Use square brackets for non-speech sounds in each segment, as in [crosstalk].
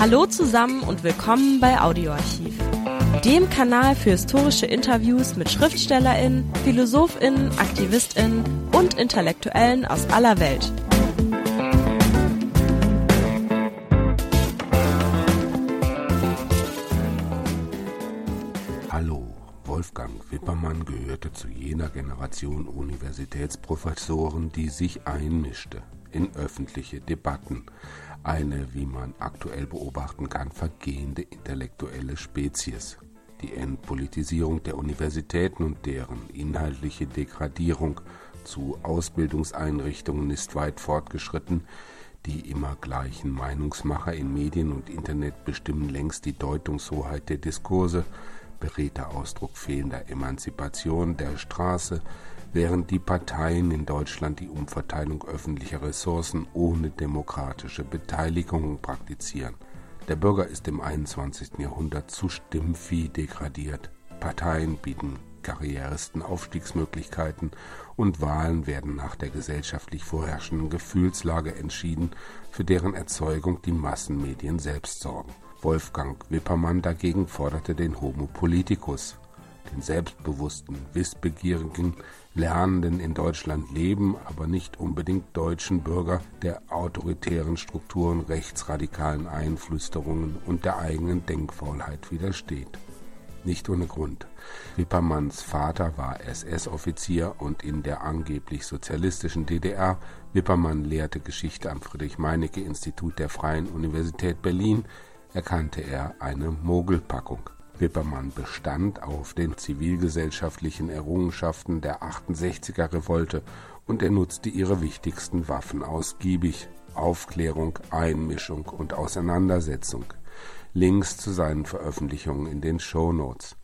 Hallo zusammen und willkommen bei Audioarchiv, dem Kanal für historische Interviews mit Schriftstellerinnen, Philosophinnen, Aktivistinnen und Intellektuellen aus aller Welt. Hallo, Wolfgang Wippermann gehörte zu jener Generation Universitätsprofessoren, die sich einmischte in öffentliche Debatten, eine, wie man aktuell beobachten kann, vergehende intellektuelle Spezies. Die Entpolitisierung der Universitäten und deren inhaltliche Degradierung zu Ausbildungseinrichtungen ist weit fortgeschritten. Die immer gleichen Meinungsmacher in Medien und Internet bestimmen längst die Deutungshoheit der Diskurse, beredter Ausdruck fehlender Emanzipation der Straße, während die Parteien in Deutschland die Umverteilung öffentlicher Ressourcen ohne demokratische Beteiligung praktizieren. Der Bürger ist im 21. Jahrhundert zu Stimmvieh degradiert. Parteien bieten Karrieristen Aufstiegsmöglichkeiten und Wahlen werden nach der gesellschaftlich vorherrschenden Gefühlslage entschieden, für deren Erzeugung die Massenmedien selbst sorgen. Wolfgang Wippermann dagegen forderte den Homo politicus, den selbstbewussten, wissbegierigen, lernenden in Deutschland leben, aber nicht unbedingt deutschen Bürger der autoritären Strukturen, rechtsradikalen Einflüsterungen und der eigenen Denkfaulheit widersteht. Nicht ohne Grund. Wippermanns Vater war SS-Offizier und in der angeblich sozialistischen DDR. Wippermann lehrte Geschichte am Friedrich-Meinecke-Institut der Freien Universität Berlin, erkannte er eine Mogelpackung. Wippermann bestand auf den zivilgesellschaftlichen Errungenschaften der 68er Revolte und er nutzte ihre wichtigsten Waffen ausgiebig Aufklärung, Einmischung und Auseinandersetzung. Links zu seinen Veröffentlichungen in den Shownotes.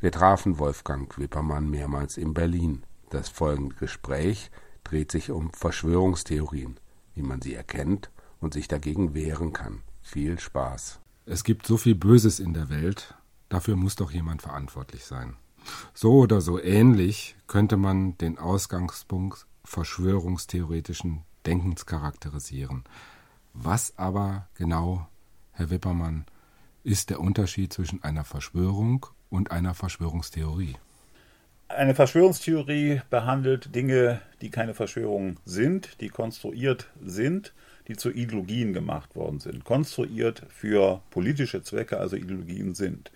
Wir trafen Wolfgang Wippermann mehrmals in Berlin. Das folgende Gespräch dreht sich um Verschwörungstheorien, wie man sie erkennt und sich dagegen wehren kann. Viel Spaß. Es gibt so viel Böses in der Welt, Dafür muss doch jemand verantwortlich sein. So oder so ähnlich könnte man den Ausgangspunkt verschwörungstheoretischen Denkens charakterisieren. Was aber genau, Herr Wippermann, ist der Unterschied zwischen einer Verschwörung und einer Verschwörungstheorie? Eine Verschwörungstheorie behandelt Dinge, die keine Verschwörungen sind, die konstruiert sind, die zu Ideologien gemacht worden sind, konstruiert für politische Zwecke, also Ideologien sind.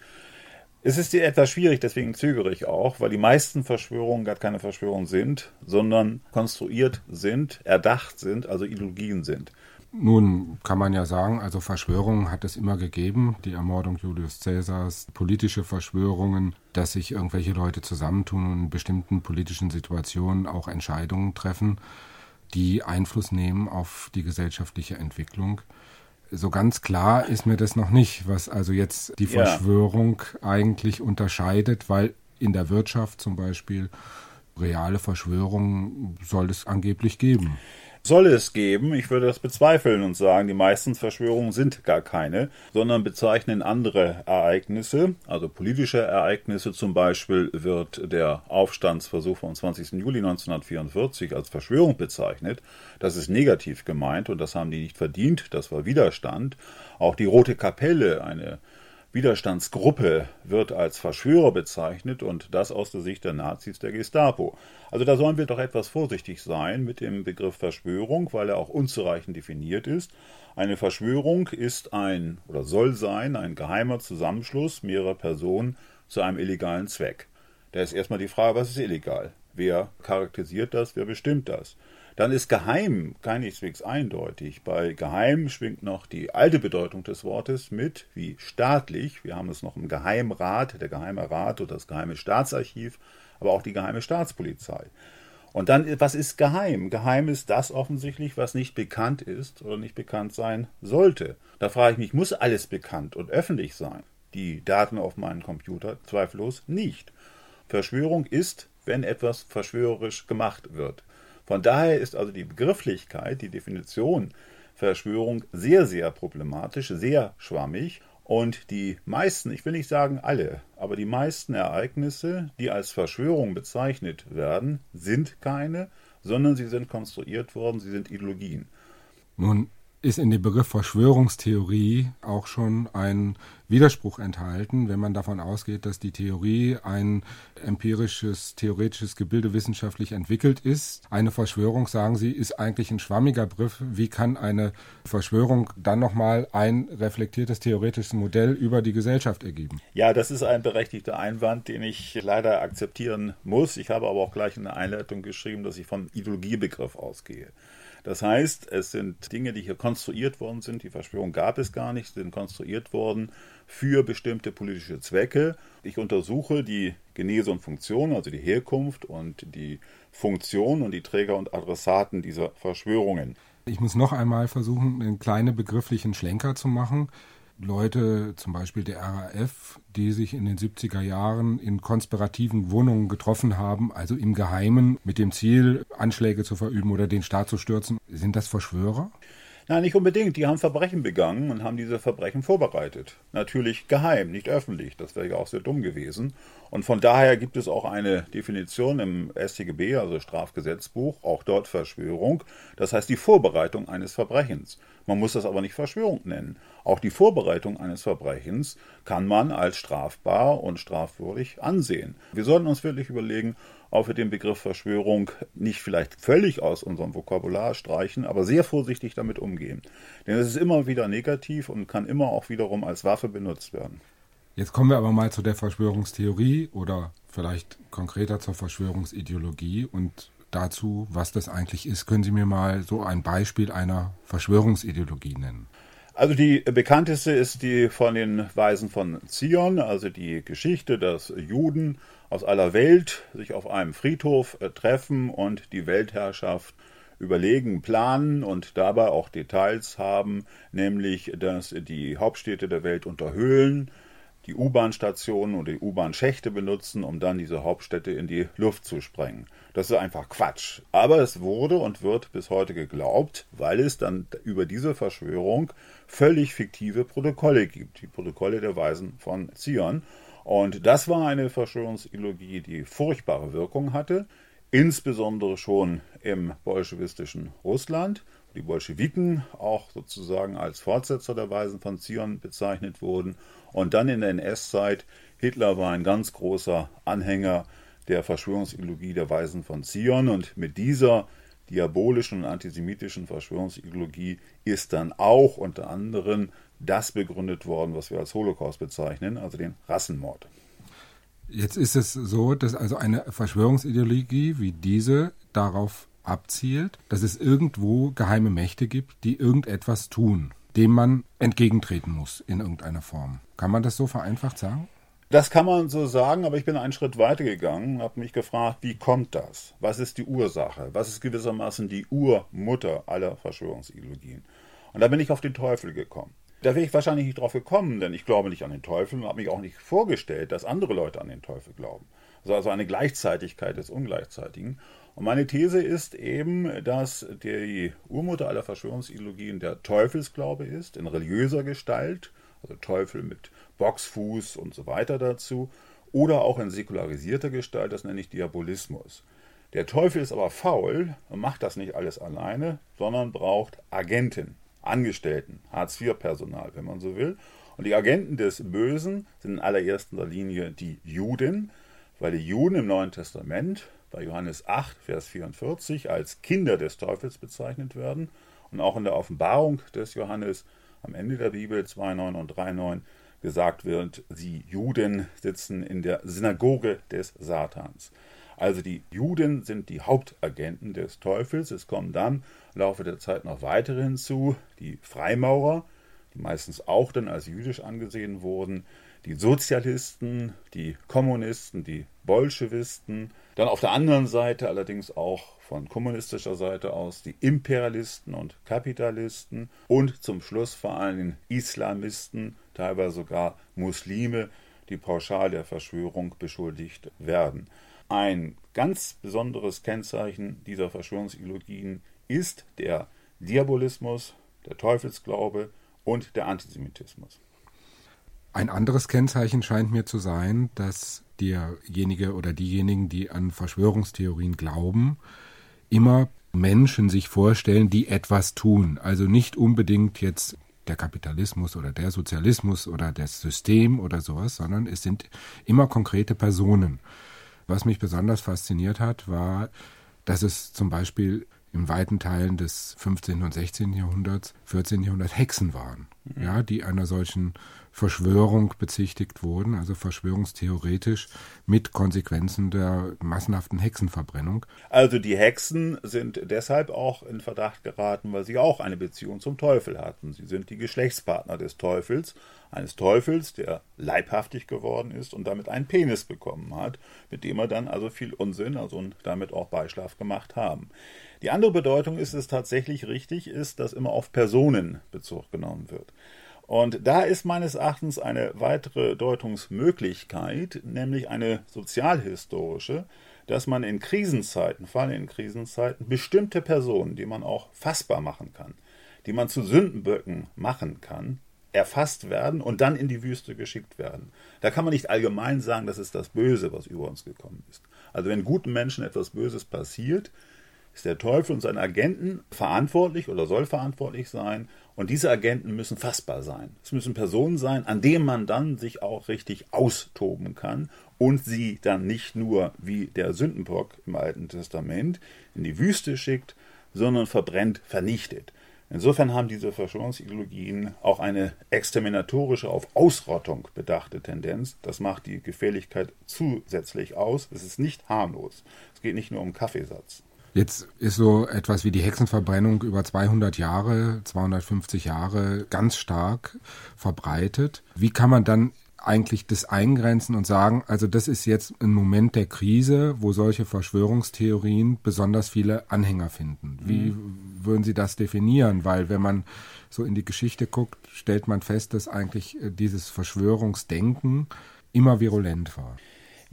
Es ist etwas schwierig, deswegen zögere ich auch, weil die meisten Verschwörungen gar keine Verschwörungen sind, sondern konstruiert sind, erdacht sind, also Ideologien sind. Nun kann man ja sagen, also Verschwörungen hat es immer gegeben, die Ermordung Julius Caesars, politische Verschwörungen, dass sich irgendwelche Leute zusammentun und in bestimmten politischen Situationen auch Entscheidungen treffen, die Einfluss nehmen auf die gesellschaftliche Entwicklung so ganz klar ist mir das noch nicht, was also jetzt die Verschwörung ja. eigentlich unterscheidet, weil in der Wirtschaft zum Beispiel reale Verschwörungen soll es angeblich geben soll es geben. Ich würde das bezweifeln und sagen, die meisten Verschwörungen sind gar keine, sondern bezeichnen andere Ereignisse, also politische Ereignisse. Zum Beispiel wird der Aufstandsversuch vom 20. Juli 1944 als Verschwörung bezeichnet. Das ist negativ gemeint und das haben die nicht verdient. Das war Widerstand. Auch die Rote Kapelle, eine Widerstandsgruppe wird als Verschwörer bezeichnet und das aus der Sicht der Nazis der Gestapo. Also da sollen wir doch etwas vorsichtig sein mit dem Begriff Verschwörung, weil er auch unzureichend definiert ist. Eine Verschwörung ist ein oder soll sein ein geheimer Zusammenschluss mehrerer Personen zu einem illegalen Zweck. Da ist erstmal die Frage, was ist illegal? Wer charakterisiert das? Wer bestimmt das? Dann ist geheim keineswegs eindeutig. Bei geheim schwingt noch die alte Bedeutung des Wortes mit, wie staatlich. Wir haben es noch im Geheimrat, der Geheime Rat oder das Geheime Staatsarchiv, aber auch die Geheime Staatspolizei. Und dann, was ist geheim? Geheim ist das offensichtlich, was nicht bekannt ist oder nicht bekannt sein sollte. Da frage ich mich, muss alles bekannt und öffentlich sein? Die Daten auf meinem Computer zweifellos nicht. Verschwörung ist, wenn etwas verschwörerisch gemacht wird. Von daher ist also die Begrifflichkeit, die Definition Verschwörung sehr, sehr problematisch, sehr schwammig. Und die meisten, ich will nicht sagen alle, aber die meisten Ereignisse, die als Verschwörung bezeichnet werden, sind keine, sondern sie sind konstruiert worden, sie sind Ideologien. Nun ist in dem Begriff Verschwörungstheorie auch schon ein Widerspruch enthalten, wenn man davon ausgeht, dass die Theorie ein empirisches, theoretisches Gebilde wissenschaftlich entwickelt ist. Eine Verschwörung, sagen Sie, ist eigentlich ein schwammiger Begriff. Wie kann eine Verschwörung dann nochmal ein reflektiertes theoretisches Modell über die Gesellschaft ergeben? Ja, das ist ein berechtigter Einwand, den ich leider akzeptieren muss. Ich habe aber auch gleich in der Einleitung geschrieben, dass ich vom Ideologiebegriff ausgehe. Das heißt, es sind Dinge, die hier konstruiert worden sind. Die Verschwörung gab es gar nicht, sind konstruiert worden für bestimmte politische Zwecke. Ich untersuche die Genese und Funktion, also die Herkunft und die Funktion und die Träger und Adressaten dieser Verschwörungen. Ich muss noch einmal versuchen, einen kleinen begrifflichen Schlenker zu machen. Leute, zum Beispiel der RAF, die sich in den 70er Jahren in konspirativen Wohnungen getroffen haben, also im Geheimen mit dem Ziel, Anschläge zu verüben oder den Staat zu stürzen. Sind das Verschwörer? Nein, nicht unbedingt. Die haben Verbrechen begangen und haben diese Verbrechen vorbereitet. Natürlich geheim, nicht öffentlich. Das wäre ja auch sehr dumm gewesen. Und von daher gibt es auch eine Definition im StGB, also Strafgesetzbuch, auch dort Verschwörung. Das heißt die Vorbereitung eines Verbrechens. Man muss das aber nicht Verschwörung nennen. Auch die Vorbereitung eines Verbrechens kann man als strafbar und strafwürdig ansehen. Wir sollten uns wirklich überlegen, ob wir den Begriff Verschwörung nicht vielleicht völlig aus unserem Vokabular streichen, aber sehr vorsichtig damit umgehen. Denn es ist immer wieder negativ und kann immer auch wiederum als Waffe benutzt werden. Jetzt kommen wir aber mal zu der Verschwörungstheorie oder vielleicht konkreter zur Verschwörungsideologie und dazu, was das eigentlich ist. Können Sie mir mal so ein Beispiel einer Verschwörungsideologie nennen? Also die bekannteste ist die von den Weisen von Zion, also die Geschichte, dass Juden aus aller Welt sich auf einem Friedhof äh, treffen und die Weltherrschaft überlegen planen und dabei auch Details haben, nämlich dass die Hauptstädte der Welt unterhöhlen, die U-Bahn-Stationen oder die U-Bahn-Schächte benutzen, um dann diese Hauptstädte in die Luft zu sprengen. Das ist einfach Quatsch. Aber es wurde und wird bis heute geglaubt, weil es dann über diese Verschwörung völlig fiktive Protokolle gibt. Die Protokolle der Weisen von Zion. Und das war eine Verschwörungsideologie, die furchtbare Wirkung hatte, insbesondere schon im bolschewistischen Russland. Die Bolschewiken auch sozusagen als Fortsetzer der Weisen von Zion bezeichnet wurden. Und dann in der NS-Zeit, Hitler war ein ganz großer Anhänger der Verschwörungsideologie der Weisen von Zion und mit dieser diabolischen und antisemitischen Verschwörungsideologie ist dann auch unter anderem das begründet worden, was wir als Holocaust bezeichnen, also den Rassenmord. Jetzt ist es so, dass also eine Verschwörungsideologie wie diese darauf abzielt, dass es irgendwo geheime Mächte gibt, die irgendetwas tun, dem man entgegentreten muss in irgendeiner Form. Kann man das so vereinfacht sagen? Das kann man so sagen, aber ich bin einen Schritt weiter gegangen, habe mich gefragt, wie kommt das? Was ist die Ursache? Was ist gewissermaßen die Urmutter aller Verschwörungsideologien? Und da bin ich auf den Teufel gekommen. Da wäre ich wahrscheinlich nicht drauf gekommen, denn ich glaube nicht an den Teufel und habe mich auch nicht vorgestellt, dass andere Leute an den Teufel glauben. Also eine Gleichzeitigkeit des Ungleichzeitigen. Und meine These ist eben, dass die Urmutter aller Verschwörungsideologien der Teufelsglaube ist, in religiöser Gestalt, also Teufel mit Boxfuß und so weiter dazu, oder auch in säkularisierter Gestalt, das nenne ich Diabolismus. Der Teufel ist aber faul und macht das nicht alles alleine, sondern braucht Agenten, Angestellten, Hartz-IV-Personal, wenn man so will. Und die Agenten des Bösen sind in allererster Linie die Juden, weil die Juden im Neuen Testament bei Johannes 8, Vers 44 als Kinder des Teufels bezeichnet werden und auch in der Offenbarung des Johannes am Ende der Bibel 2,9 und 3,9 gesagt wird, sie Juden sitzen in der Synagoge des Satans. Also die Juden sind die Hauptagenten des Teufels. Es kommen dann im Laufe der Zeit noch weitere hinzu, die Freimaurer, die meistens auch dann als jüdisch angesehen wurden, die Sozialisten, die Kommunisten, die Bolschewisten, dann auf der anderen Seite allerdings auch von kommunistischer Seite aus die Imperialisten und Kapitalisten und zum Schluss vor allem Islamisten, teilweise sogar Muslime, die pauschal der Verschwörung beschuldigt werden. Ein ganz besonderes Kennzeichen dieser Verschwörungsideologien ist der Diabolismus, der Teufelsglaube und der Antisemitismus. Ein anderes Kennzeichen scheint mir zu sein, dass derjenige oder diejenigen, die an Verschwörungstheorien glauben, immer Menschen sich vorstellen, die etwas tun. Also nicht unbedingt jetzt der Kapitalismus oder der Sozialismus oder das System oder sowas, sondern es sind immer konkrete Personen. Was mich besonders fasziniert hat, war, dass es zum Beispiel in weiten Teilen des 15. und 16. Jahrhunderts, 14. Jahrhundert Hexen waren, mhm. ja, die einer solchen Verschwörung bezichtigt wurden, also verschwörungstheoretisch mit Konsequenzen der massenhaften Hexenverbrennung. Also die Hexen sind deshalb auch in Verdacht geraten, weil sie auch eine Beziehung zum Teufel hatten. Sie sind die Geschlechtspartner des Teufels, eines Teufels, der leibhaftig geworden ist und damit einen Penis bekommen hat, mit dem er dann also viel Unsinn, also und damit auch Beischlaf gemacht haben. Die andere Bedeutung ist es tatsächlich richtig, ist, dass immer auf Personen Bezug genommen wird. Und da ist meines Erachtens eine weitere Deutungsmöglichkeit, nämlich eine sozialhistorische, dass man in Krisenzeiten, vor allem in Krisenzeiten, bestimmte Personen, die man auch fassbar machen kann, die man zu Sündenböcken machen kann, erfasst werden und dann in die Wüste geschickt werden. Da kann man nicht allgemein sagen, das ist das Böse, was über uns gekommen ist. Also wenn guten Menschen etwas Böses passiert, ist der Teufel und seine Agenten verantwortlich oder soll verantwortlich sein. Und diese Agenten müssen fassbar sein. Es müssen Personen sein, an denen man dann sich auch richtig austoben kann und sie dann nicht nur wie der Sündenbock im Alten Testament in die Wüste schickt, sondern verbrennt, vernichtet. Insofern haben diese Verschwörungsideologien auch eine exterminatorische, auf Ausrottung bedachte Tendenz. Das macht die Gefährlichkeit zusätzlich aus. Es ist nicht harmlos. Es geht nicht nur um Kaffeesatz. Jetzt ist so etwas wie die Hexenverbrennung über 200 Jahre, 250 Jahre ganz stark verbreitet. Wie kann man dann eigentlich das eingrenzen und sagen, also das ist jetzt ein Moment der Krise, wo solche Verschwörungstheorien besonders viele Anhänger finden. Wie mhm. würden Sie das definieren? Weil wenn man so in die Geschichte guckt, stellt man fest, dass eigentlich äh, dieses Verschwörungsdenken immer virulent war.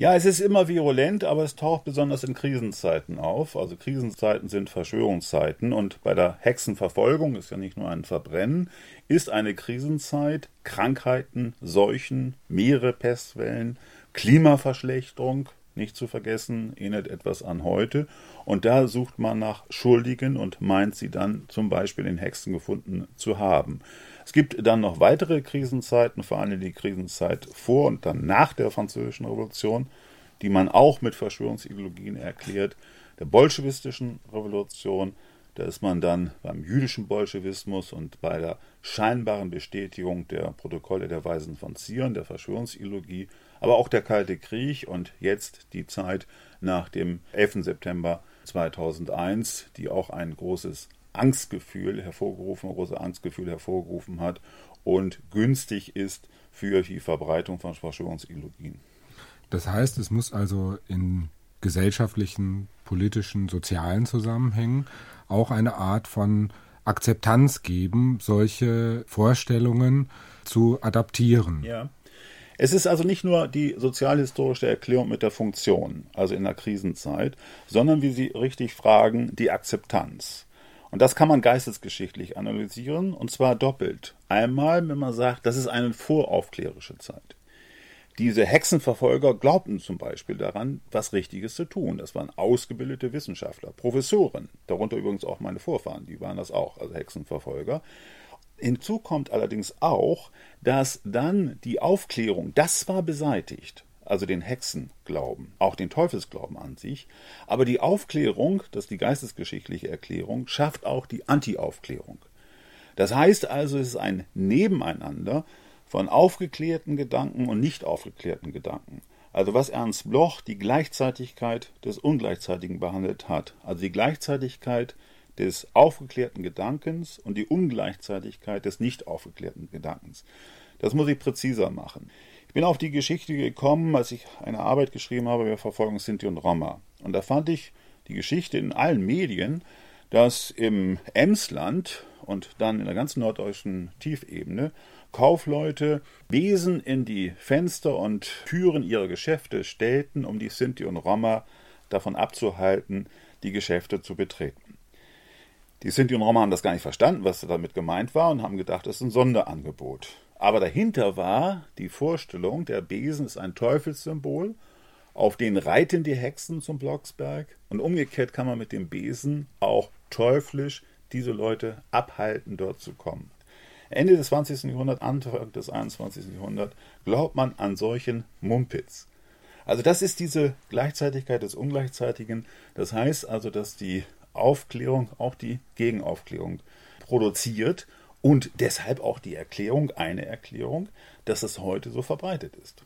Ja, es ist immer virulent, aber es taucht besonders in Krisenzeiten auf. Also Krisenzeiten sind Verschwörungszeiten und bei der Hexenverfolgung ist ja nicht nur ein Verbrennen, ist eine Krisenzeit Krankheiten, Seuchen, Meere, Pestwellen, Klimaverschlechterung, nicht zu vergessen, erinnert etwas an heute. Und da sucht man nach Schuldigen und meint sie dann zum Beispiel in Hexen gefunden zu haben. Es gibt dann noch weitere Krisenzeiten, vor allem die Krisenzeit vor und dann nach der Französischen Revolution, die man auch mit Verschwörungsideologien erklärt. Der bolschewistischen Revolution, da ist man dann beim jüdischen Bolschewismus und bei der scheinbaren Bestätigung der Protokolle der Weisen von Zion, der Verschwörungsideologie, aber auch der Kalte Krieg und jetzt die Zeit nach dem 11. September 2001, die auch ein großes Angstgefühl hervorgerufen, große Angstgefühl hervorgerufen hat und günstig ist für die Verbreitung von Verschwörungsideologien. Das heißt, es muss also in gesellschaftlichen, politischen, sozialen Zusammenhängen auch eine Art von Akzeptanz geben, solche Vorstellungen zu adaptieren. Ja. Es ist also nicht nur die sozialhistorische Erklärung mit der Funktion, also in der Krisenzeit, sondern, wie Sie richtig fragen, die Akzeptanz. Und das kann man geistesgeschichtlich analysieren, und zwar doppelt. Einmal, wenn man sagt, das ist eine voraufklärische Zeit. Diese Hexenverfolger glaubten zum Beispiel daran, was Richtiges zu tun. Das waren ausgebildete Wissenschaftler, Professoren, darunter übrigens auch meine Vorfahren, die waren das auch, also Hexenverfolger. Hinzu kommt allerdings auch, dass dann die Aufklärung, das war beseitigt also den Hexenglauben, auch den Teufelsglauben an sich. Aber die Aufklärung, das ist die geistesgeschichtliche Erklärung, schafft auch die Anti-Aufklärung. Das heißt also, es ist ein Nebeneinander von aufgeklärten Gedanken und nicht aufgeklärten Gedanken. Also was Ernst Bloch die Gleichzeitigkeit des Ungleichzeitigen behandelt hat, also die Gleichzeitigkeit des aufgeklärten Gedankens und die Ungleichzeitigkeit des nicht aufgeklärten Gedankens. Das muss ich präziser machen. Ich bin auf die Geschichte gekommen, als ich eine Arbeit geschrieben habe über Verfolgung Sinti und Roma. Und da fand ich die Geschichte in allen Medien, dass im Emsland und dann in der ganzen norddeutschen Tiefebene Kaufleute Besen in die Fenster und Türen ihrer Geschäfte stellten, um die Sinti und Roma davon abzuhalten, die Geschäfte zu betreten. Die Sinti und Roma haben das gar nicht verstanden, was damit gemeint war, und haben gedacht, das ist ein Sonderangebot. Aber dahinter war die Vorstellung, der Besen ist ein Teufelssymbol Auf den reiten die Hexen zum Blocksberg und umgekehrt kann man mit dem Besen auch teuflisch diese Leute abhalten, dort zu kommen. Ende des 20. Jahrhunderts, Anfang des 21. Jahrhunderts glaubt man an solchen Mumpitz. Also das ist diese Gleichzeitigkeit des Ungleichzeitigen. Das heißt also, dass die Aufklärung auch die Gegenaufklärung produziert und deshalb auch die Erklärung, eine Erklärung, dass es heute so verbreitet ist.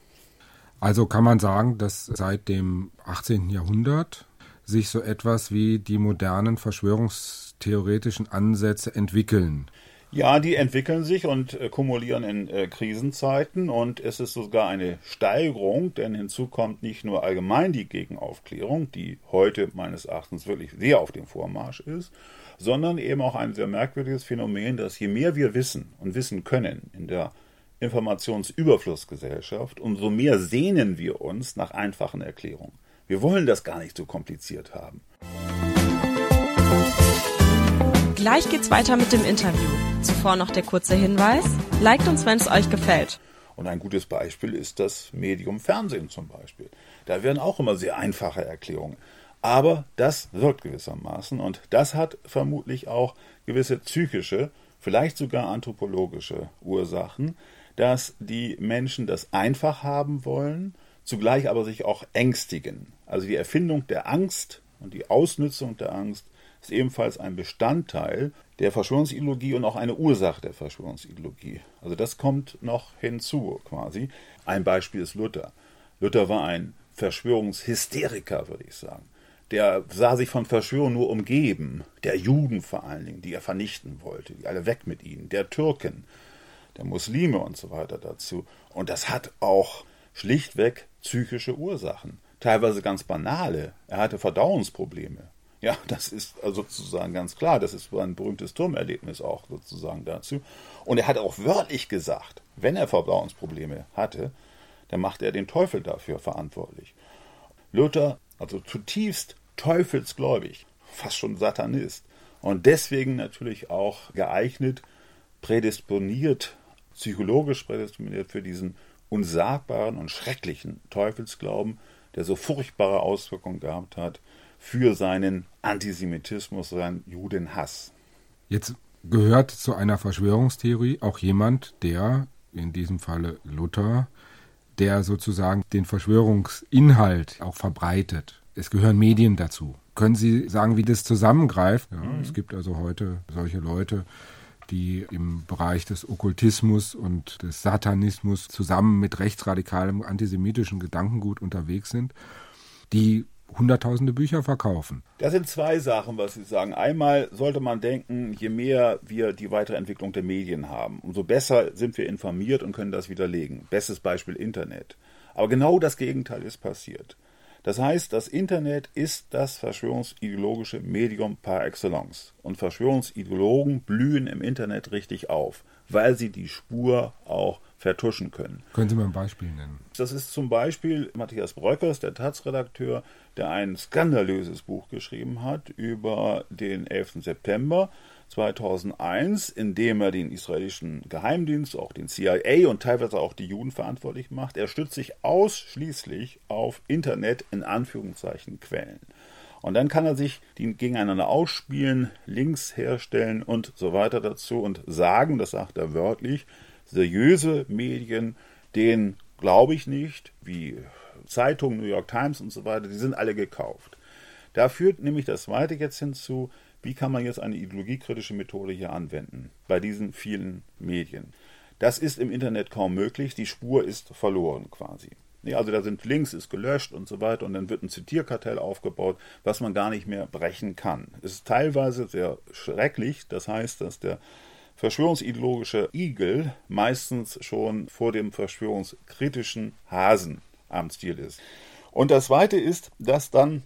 Also kann man sagen, dass seit dem 18. Jahrhundert sich so etwas wie die modernen verschwörungstheoretischen Ansätze entwickeln. Ja, die entwickeln sich und äh, kumulieren in äh, Krisenzeiten und es ist sogar eine Steigerung, denn hinzu kommt nicht nur allgemein die Gegenaufklärung, die heute meines Erachtens wirklich sehr auf dem Vormarsch ist, sondern eben auch ein sehr merkwürdiges Phänomen, dass je mehr wir wissen und wissen können in der Informationsüberflussgesellschaft, umso mehr sehnen wir uns nach einfachen Erklärungen. Wir wollen das gar nicht so kompliziert haben. Gleich geht's weiter mit dem Interview. Zuvor noch der kurze Hinweis. Liked uns, wenn es euch gefällt. Und ein gutes Beispiel ist das Medium Fernsehen zum Beispiel. Da werden auch immer sehr einfache Erklärungen. Aber das wirkt gewissermaßen und das hat vermutlich auch gewisse psychische, vielleicht sogar anthropologische Ursachen, dass die Menschen das einfach haben wollen, zugleich aber sich auch ängstigen. Also die Erfindung der Angst und die Ausnützung der Angst ist ebenfalls ein Bestandteil der Verschwörungsideologie und auch eine Ursache der Verschwörungsideologie. Also das kommt noch hinzu quasi. Ein Beispiel ist Luther. Luther war ein Verschwörungshysteriker, würde ich sagen. Der sah sich von Verschwörung nur umgeben. Der Juden vor allen Dingen, die er vernichten wollte, die alle weg mit ihnen, der Türken, der Muslime und so weiter dazu. Und das hat auch schlichtweg psychische Ursachen, teilweise ganz banale. Er hatte Verdauungsprobleme. Ja, das ist also sozusagen ganz klar. Das ist ein berühmtes Turmerlebnis auch sozusagen dazu. Und er hat auch wörtlich gesagt, wenn er Verdauungsprobleme hatte, dann macht er den Teufel dafür verantwortlich. Luther, also zutiefst teufelsgläubig, fast schon Satanist. Und deswegen natürlich auch geeignet, prädisponiert, psychologisch prädisponiert für diesen unsagbaren und schrecklichen Teufelsglauben, der so furchtbare Auswirkungen gehabt hat für seinen Antisemitismus, seinen Judenhass. Jetzt gehört zu einer Verschwörungstheorie auch jemand, der, in diesem Falle Luther, der sozusagen den Verschwörungsinhalt auch verbreitet. Es gehören Medien dazu. Können Sie sagen, wie das zusammengreift? Ja, mhm. Es gibt also heute solche Leute, die im Bereich des Okkultismus und des Satanismus zusammen mit rechtsradikalem antisemitischen Gedankengut unterwegs sind, die hunderttausende Bücher verkaufen. Das sind zwei Sachen, was Sie sagen. Einmal sollte man denken, je mehr wir die weitere Entwicklung der Medien haben, umso besser sind wir informiert und können das widerlegen. Bestes Beispiel Internet. Aber genau das Gegenteil ist passiert. Das heißt, das Internet ist das verschwörungsideologische Medium par excellence. Und Verschwörungsideologen blühen im Internet richtig auf, weil sie die Spur auch vertuschen können. Können Sie mal ein Beispiel nennen? Das ist zum Beispiel Matthias Breukers, der Taz-Redakteur, der ein skandalöses Buch geschrieben hat über den 11. September 2001, in dem er den israelischen Geheimdienst, auch den CIA und teilweise auch die Juden verantwortlich macht. Er stützt sich ausschließlich auf Internet in Anführungszeichen Quellen. Und dann kann er sich die gegeneinander ausspielen, Links herstellen und so weiter dazu und sagen, das sagt er wörtlich, seriöse Medien, denen glaube ich nicht, wie Zeitungen, New York Times und so weiter, die sind alle gekauft. Da führt nämlich das Zweite jetzt hinzu, wie kann man jetzt eine ideologiekritische Methode hier anwenden bei diesen vielen Medien. Das ist im Internet kaum möglich, die Spur ist verloren quasi. Also da sind Links, ist gelöscht und so weiter und dann wird ein Zitierkartell aufgebaut, was man gar nicht mehr brechen kann. Es ist teilweise sehr schrecklich, das heißt, dass der verschwörungsideologische Igel meistens schon vor dem verschwörungskritischen Hasen am Stil ist. Und das Zweite ist, dass dann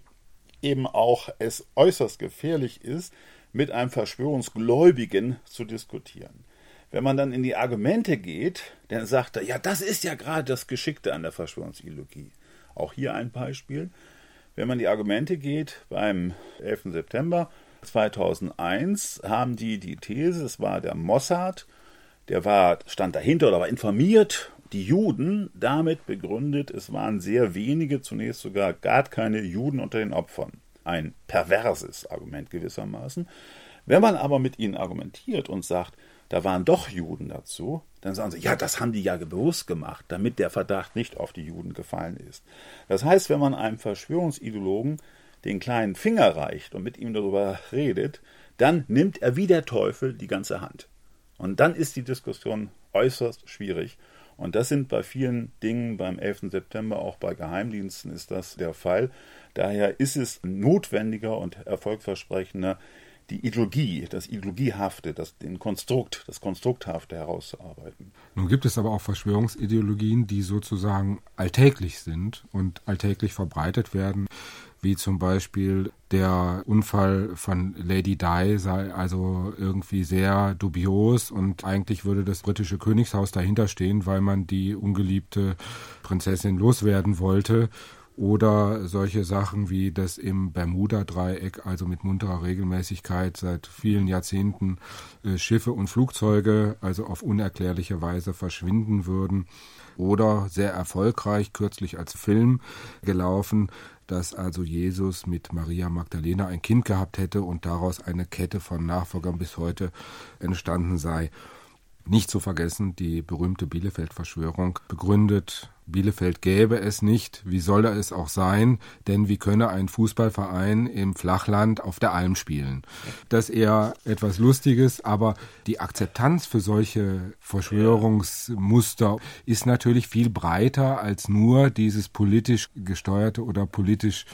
eben auch es äußerst gefährlich ist, mit einem Verschwörungsgläubigen zu diskutieren. Wenn man dann in die Argumente geht, dann sagt er, ja, das ist ja gerade das Geschickte an der Verschwörungsideologie. Auch hier ein Beispiel. Wenn man die Argumente geht beim 11. September 2001 haben die die These, es war der Mossad, der war, stand dahinter oder war informiert die Juden damit begründet, es waren sehr wenige, zunächst sogar gar keine Juden unter den Opfern. Ein perverses Argument gewissermaßen. Wenn man aber mit ihnen argumentiert und sagt, da waren doch Juden dazu, dann sagen sie, ja, das haben die ja bewusst gemacht, damit der Verdacht nicht auf die Juden gefallen ist. Das heißt, wenn man einem Verschwörungsideologen den kleinen Finger reicht und mit ihm darüber redet, dann nimmt er wie der Teufel die ganze Hand. Und dann ist die Diskussion äußerst schwierig. Und das sind bei vielen Dingen beim 11. September, auch bei Geheimdiensten ist das der Fall. Daher ist es notwendiger und erfolgversprechender, die Ideologie, das Ideologiehafte, das, den Konstrukt, das Konstrukthafte herauszuarbeiten. Nun gibt es aber auch Verschwörungsideologien, die sozusagen alltäglich sind und alltäglich verbreitet werden wie zum Beispiel der Unfall von Lady Di sei also irgendwie sehr dubios und eigentlich würde das britische Königshaus dahinter stehen, weil man die ungeliebte Prinzessin loswerden wollte oder solche Sachen wie dass im Bermuda-Dreieck, also mit munterer Regelmäßigkeit seit vielen Jahrzehnten äh, Schiffe und Flugzeuge also auf unerklärliche Weise verschwinden würden. Oder sehr erfolgreich, kürzlich als Film gelaufen, dass also Jesus mit Maria Magdalena ein Kind gehabt hätte und daraus eine Kette von Nachfolgern bis heute entstanden sei. Nicht zu vergessen, die berühmte Bielefeld-Verschwörung begründet, Bielefeld gäbe es nicht. Wie soll es auch sein? Denn wie könne ein Fußballverein im Flachland auf der Alm spielen? Das ist eher etwas Lustiges, aber die Akzeptanz für solche Verschwörungsmuster ist natürlich viel breiter als nur dieses politisch gesteuerte oder politisch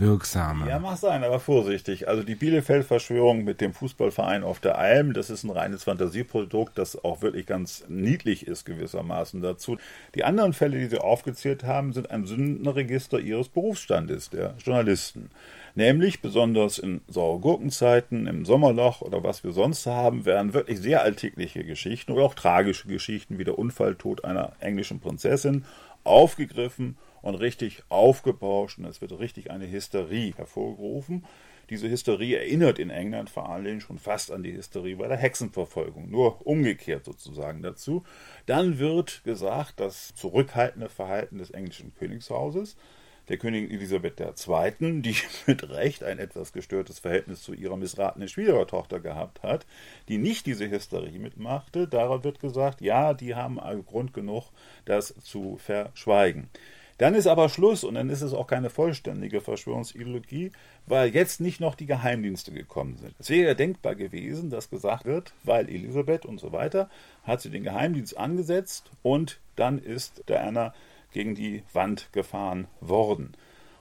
wirksame. Ja, mag sein, aber vorsichtig. Also die Bielefeld-Verschwörung mit dem Fußballverein auf der Alm, das ist ein reines Fantasieprodukt, das auch wirklich ganz niedlich ist gewissermaßen dazu. Die anderen Fälle, die Sie aufgezählt haben, sind ein Sündenregister Ihres Berufsstandes, der Journalisten. Nämlich besonders in Saure-Gurkenzeiten, im Sommerloch oder was wir sonst haben, werden wirklich sehr alltägliche Geschichten oder auch tragische Geschichten wie der Unfalltod einer englischen Prinzessin aufgegriffen und richtig aufgebauscht und es wird richtig eine Hysterie hervorgerufen. Diese Hysterie erinnert in England vor allen Dingen schon fast an die Hysterie bei der Hexenverfolgung, nur umgekehrt sozusagen dazu. Dann wird gesagt, das zurückhaltende Verhalten des englischen Königshauses, der Königin Elisabeth II., die [laughs] mit Recht ein etwas gestörtes Verhältnis zu ihrer missratenen Schwiegertochter gehabt hat, die nicht diese Hysterie mitmachte, darauf wird gesagt, ja, die haben Grund genug, das zu verschweigen. Dann ist aber Schluss und dann ist es auch keine vollständige Verschwörungsideologie, weil jetzt nicht noch die Geheimdienste gekommen sind. Es wäre ja denkbar gewesen, dass gesagt wird, weil Elisabeth und so weiter hat sie den Geheimdienst angesetzt und dann ist Diana gegen die Wand gefahren worden.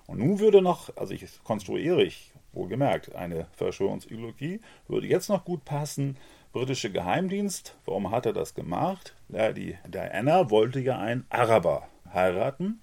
Und nun würde noch, also ich konstruiere ich wohlgemerkt eine Verschwörungsideologie, würde jetzt noch gut passen, britische Geheimdienst, warum hat er das gemacht? Ja, die Diana wollte ja einen Araber heiraten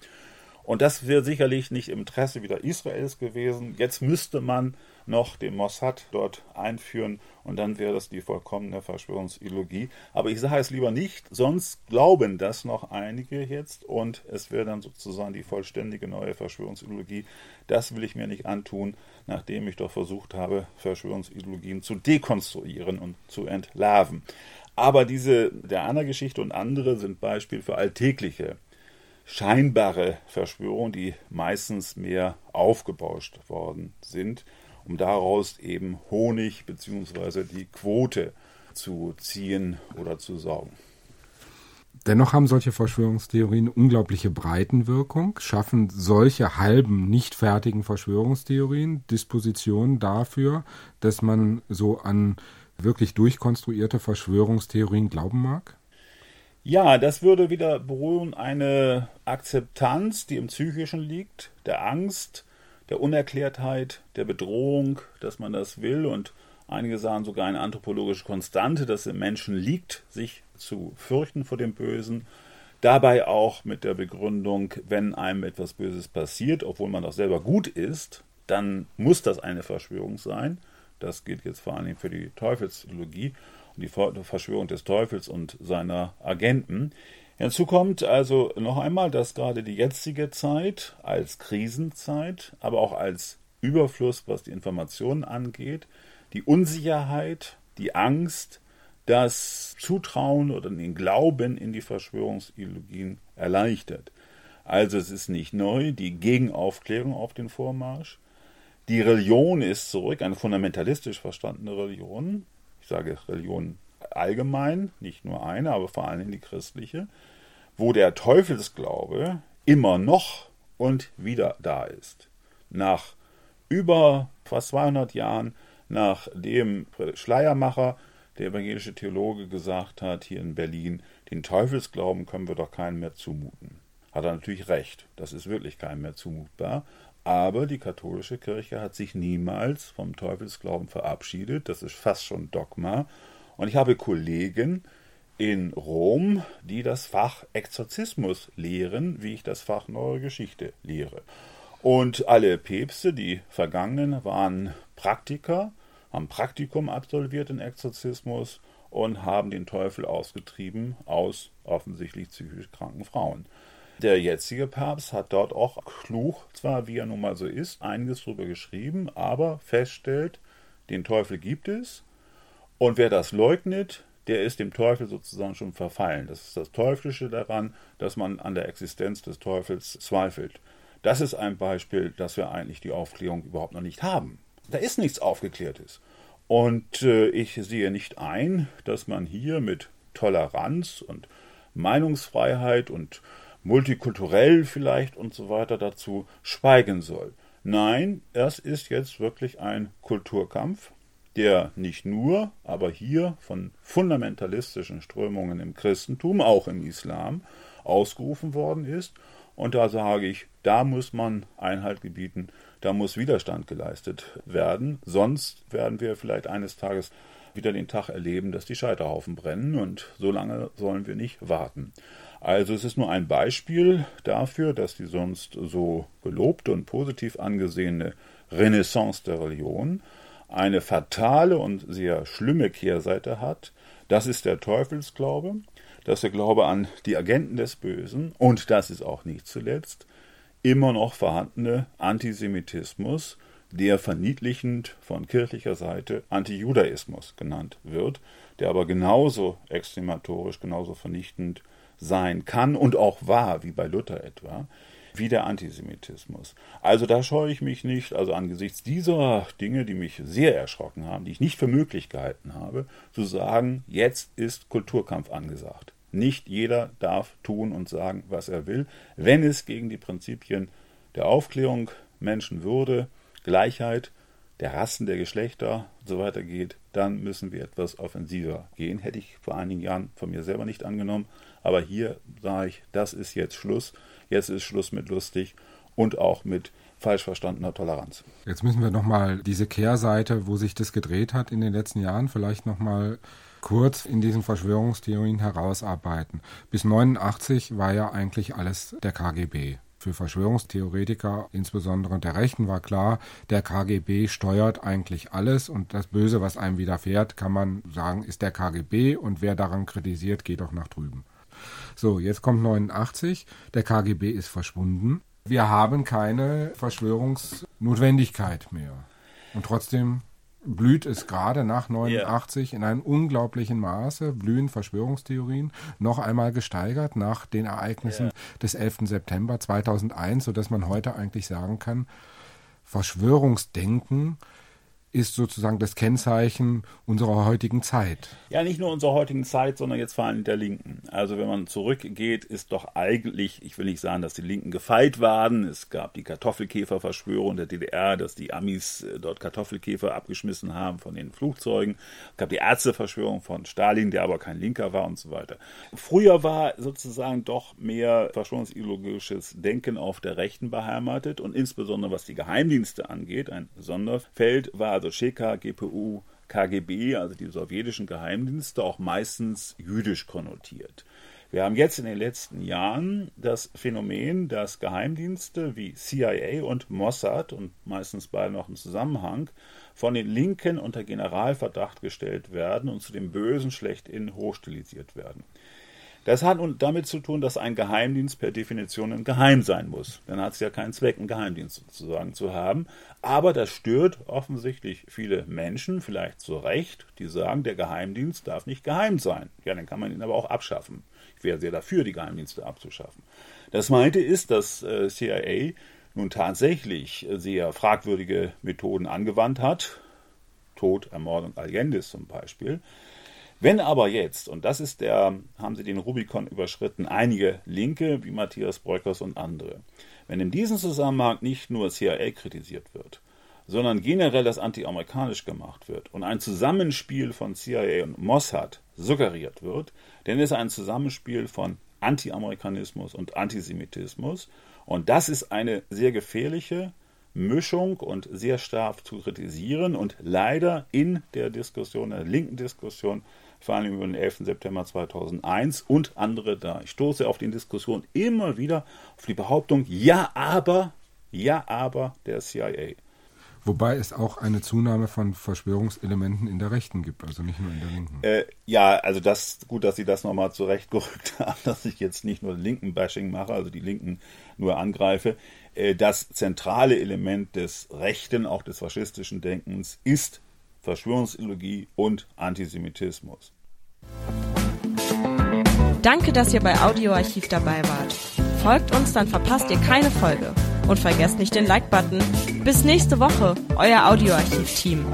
und das wäre sicherlich nicht im Interesse wieder Israels gewesen. Jetzt müsste man noch den Mossad dort einführen und dann wäre das die vollkommene Verschwörungsideologie. Aber ich sage es lieber nicht, sonst glauben das noch einige jetzt und es wäre dann sozusagen die vollständige neue Verschwörungsideologie. Das will ich mir nicht antun, nachdem ich doch versucht habe, Verschwörungsideologien zu dekonstruieren und zu entlarven. Aber diese der Anna-Geschichte und andere sind Beispiel für alltägliche scheinbare Verschwörungen, die meistens mehr aufgebauscht worden sind, um daraus eben Honig bzw. die Quote zu ziehen oder zu saugen. Dennoch haben solche Verschwörungstheorien unglaubliche Breitenwirkung, schaffen solche halben, nicht fertigen Verschwörungstheorien Dispositionen dafür, dass man so an wirklich durchkonstruierte Verschwörungstheorien glauben mag? Ja, das würde wieder beruhen eine Akzeptanz, die im Psychischen liegt, der Angst, der Unerklärtheit, der Bedrohung, dass man das will und einige sagen sogar eine anthropologische Konstante, dass im Menschen liegt, sich zu fürchten vor dem Bösen. Dabei auch mit der Begründung, wenn einem etwas Böses passiert, obwohl man doch selber gut ist, dann muss das eine Verschwörung sein. Das gilt jetzt vor allem für die Teufelsideologie die Verschwörung des Teufels und seiner Agenten. Hinzu kommt also noch einmal, dass gerade die jetzige Zeit als Krisenzeit, aber auch als Überfluss, was die Informationen angeht, die Unsicherheit, die Angst, das Zutrauen oder den Glauben in die Verschwörungsideologien erleichtert. Also es ist nicht neu, die Gegenaufklärung auf den Vormarsch. Die Religion ist zurück, eine fundamentalistisch verstandene Religion. Ich sage Religion allgemein, nicht nur eine, aber vor allem die christliche, wo der Teufelsglaube immer noch und wieder da ist. Nach über fast 200 Jahren, nachdem Schleiermacher, der evangelische Theologe, gesagt hat, hier in Berlin, den Teufelsglauben können wir doch keinem mehr zumuten. Hat er natürlich recht, das ist wirklich keinem mehr zumutbar. Aber die katholische Kirche hat sich niemals vom Teufelsglauben verabschiedet, das ist fast schon Dogma. Und ich habe Kollegen, in Rom, die das Fach Exorzismus lehren, wie ich das Fach Neue Geschichte lehre. Und alle Päpste, die vergangenen, waren Praktiker, haben Praktikum absolviert in Exorzismus und haben den Teufel ausgetrieben aus offensichtlich psychisch kranken Frauen. Der jetzige Papst hat dort auch klug, zwar wie er nun mal so ist, einiges drüber geschrieben, aber feststellt, den Teufel gibt es. Und wer das leugnet, der ist dem Teufel sozusagen schon verfallen. Das ist das Teuflische daran, dass man an der Existenz des Teufels zweifelt. Das ist ein Beispiel, dass wir eigentlich die Aufklärung überhaupt noch nicht haben. Da ist nichts Aufgeklärtes. Und äh, ich sehe nicht ein, dass man hier mit Toleranz und Meinungsfreiheit und multikulturell vielleicht und so weiter dazu schweigen soll. Nein, das ist jetzt wirklich ein Kulturkampf, der nicht nur, aber hier von fundamentalistischen Strömungen im Christentum, auch im Islam, ausgerufen worden ist. Und da sage ich, da muss man Einhalt gebieten, da muss Widerstand geleistet werden, sonst werden wir vielleicht eines Tages wieder den Tag erleben, dass die Scheiterhaufen brennen und so lange sollen wir nicht warten. Also es ist nur ein Beispiel dafür, dass die sonst so gelobte und positiv angesehene Renaissance der Religion eine fatale und sehr schlimme Kehrseite hat. Das ist der Teufelsglaube, das ist der Glaube an die Agenten des Bösen und das ist auch nicht zuletzt immer noch vorhandene Antisemitismus, der verniedlichend von kirchlicher Seite Antijudaismus genannt wird, der aber genauso extrematorisch, genauso vernichtend sein kann und auch war, wie bei Luther etwa, wie der Antisemitismus. Also da scheue ich mich nicht, also angesichts dieser Dinge, die mich sehr erschrocken haben, die ich nicht für möglich gehalten habe, zu sagen, jetzt ist Kulturkampf angesagt. Nicht jeder darf tun und sagen, was er will, wenn es gegen die Prinzipien der Aufklärung, Menschenwürde, Gleichheit, der Rassen, der Geschlechter und so weiter geht, dann müssen wir etwas offensiver gehen. Hätte ich vor einigen Jahren von mir selber nicht angenommen. Aber hier sage ich, das ist jetzt Schluss. Jetzt ist Schluss mit lustig und auch mit falsch verstandener Toleranz. Jetzt müssen wir nochmal diese Kehrseite, wo sich das gedreht hat in den letzten Jahren, vielleicht nochmal kurz in diesen Verschwörungstheorien herausarbeiten. Bis 89 war ja eigentlich alles der KGB. Für Verschwörungstheoretiker, insbesondere der Rechten, war klar, der KGB steuert eigentlich alles und das Böse, was einem widerfährt, kann man sagen, ist der KGB und wer daran kritisiert, geht doch nach drüben. So, jetzt kommt 89, der KGB ist verschwunden. Wir haben keine Verschwörungsnotwendigkeit mehr. Und trotzdem blüht es gerade nach 89 yeah. in einem unglaublichen Maße, blühen Verschwörungstheorien, noch einmal gesteigert nach den Ereignissen yeah. des 11. September 2001, sodass man heute eigentlich sagen kann, Verschwörungsdenken ist sozusagen das Kennzeichen unserer heutigen Zeit. Ja, nicht nur unserer heutigen Zeit, sondern jetzt vor allem der Linken. Also wenn man zurückgeht, ist doch eigentlich, ich will nicht sagen, dass die Linken gefeit waren. Es gab die Kartoffelkäferverschwörung der DDR, dass die Amis äh, dort Kartoffelkäfer abgeschmissen haben von den Flugzeugen. Es gab die Ärzteverschwörung von Stalin, der aber kein Linker war und so weiter. Früher war sozusagen doch mehr verschwörungsideologisches Denken auf der Rechten beheimatet und insbesondere was die Geheimdienste angeht, ein Sonderfeld war also Cheka, GPU, KGB, also die sowjetischen Geheimdienste, auch meistens jüdisch konnotiert. Wir haben jetzt in den letzten Jahren das Phänomen, dass Geheimdienste wie CIA und Mossad und meistens beide noch im Zusammenhang von den Linken unter Generalverdacht gestellt werden und zu dem Bösen schlechthin hochstilisiert werden. Das hat nun damit zu tun, dass ein Geheimdienst per Definition geheim sein muss. Dann hat es ja keinen Zweck, einen Geheimdienst sozusagen zu haben. Aber das stört offensichtlich viele Menschen, vielleicht zu Recht, die sagen, der Geheimdienst darf nicht geheim sein. Ja, dann kann man ihn aber auch abschaffen. Ich wäre sehr dafür, die Geheimdienste abzuschaffen. Das meinte ist, dass äh, CIA nun tatsächlich sehr fragwürdige Methoden angewandt hat. Tod, Ermordung Allende's zum Beispiel. Wenn aber jetzt, und das ist der, haben sie den Rubikon überschritten, einige Linke wie Matthias Bröckers und andere, wenn in diesem Zusammenhang nicht nur CIA kritisiert wird, sondern generell das anti-amerikanisch gemacht wird und ein Zusammenspiel von CIA und Mossad suggeriert wird, dann ist ein Zusammenspiel von Anti-Amerikanismus und Antisemitismus. Und das ist eine sehr gefährliche Mischung und sehr stark zu kritisieren und leider in der Diskussion, der linken Diskussion vor allem über den 11. September 2001 und andere da. Ich stoße auf die Diskussion immer wieder auf die Behauptung, ja, aber, ja, aber der CIA. Wobei es auch eine Zunahme von Verschwörungselementen in der Rechten gibt, also nicht nur in der Linken. Äh, ja, also das gut, dass Sie das nochmal zurechtgerückt [laughs] haben, dass ich jetzt nicht nur Linken-Bashing mache, also die Linken nur angreife. Äh, das zentrale Element des rechten, auch des faschistischen Denkens ist Verschwörungsideologie und Antisemitismus. Danke, dass ihr bei Audioarchiv dabei wart. Folgt uns, dann verpasst ihr keine Folge. Und vergesst nicht den Like-Button. Bis nächste Woche, euer Audioarchiv-Team.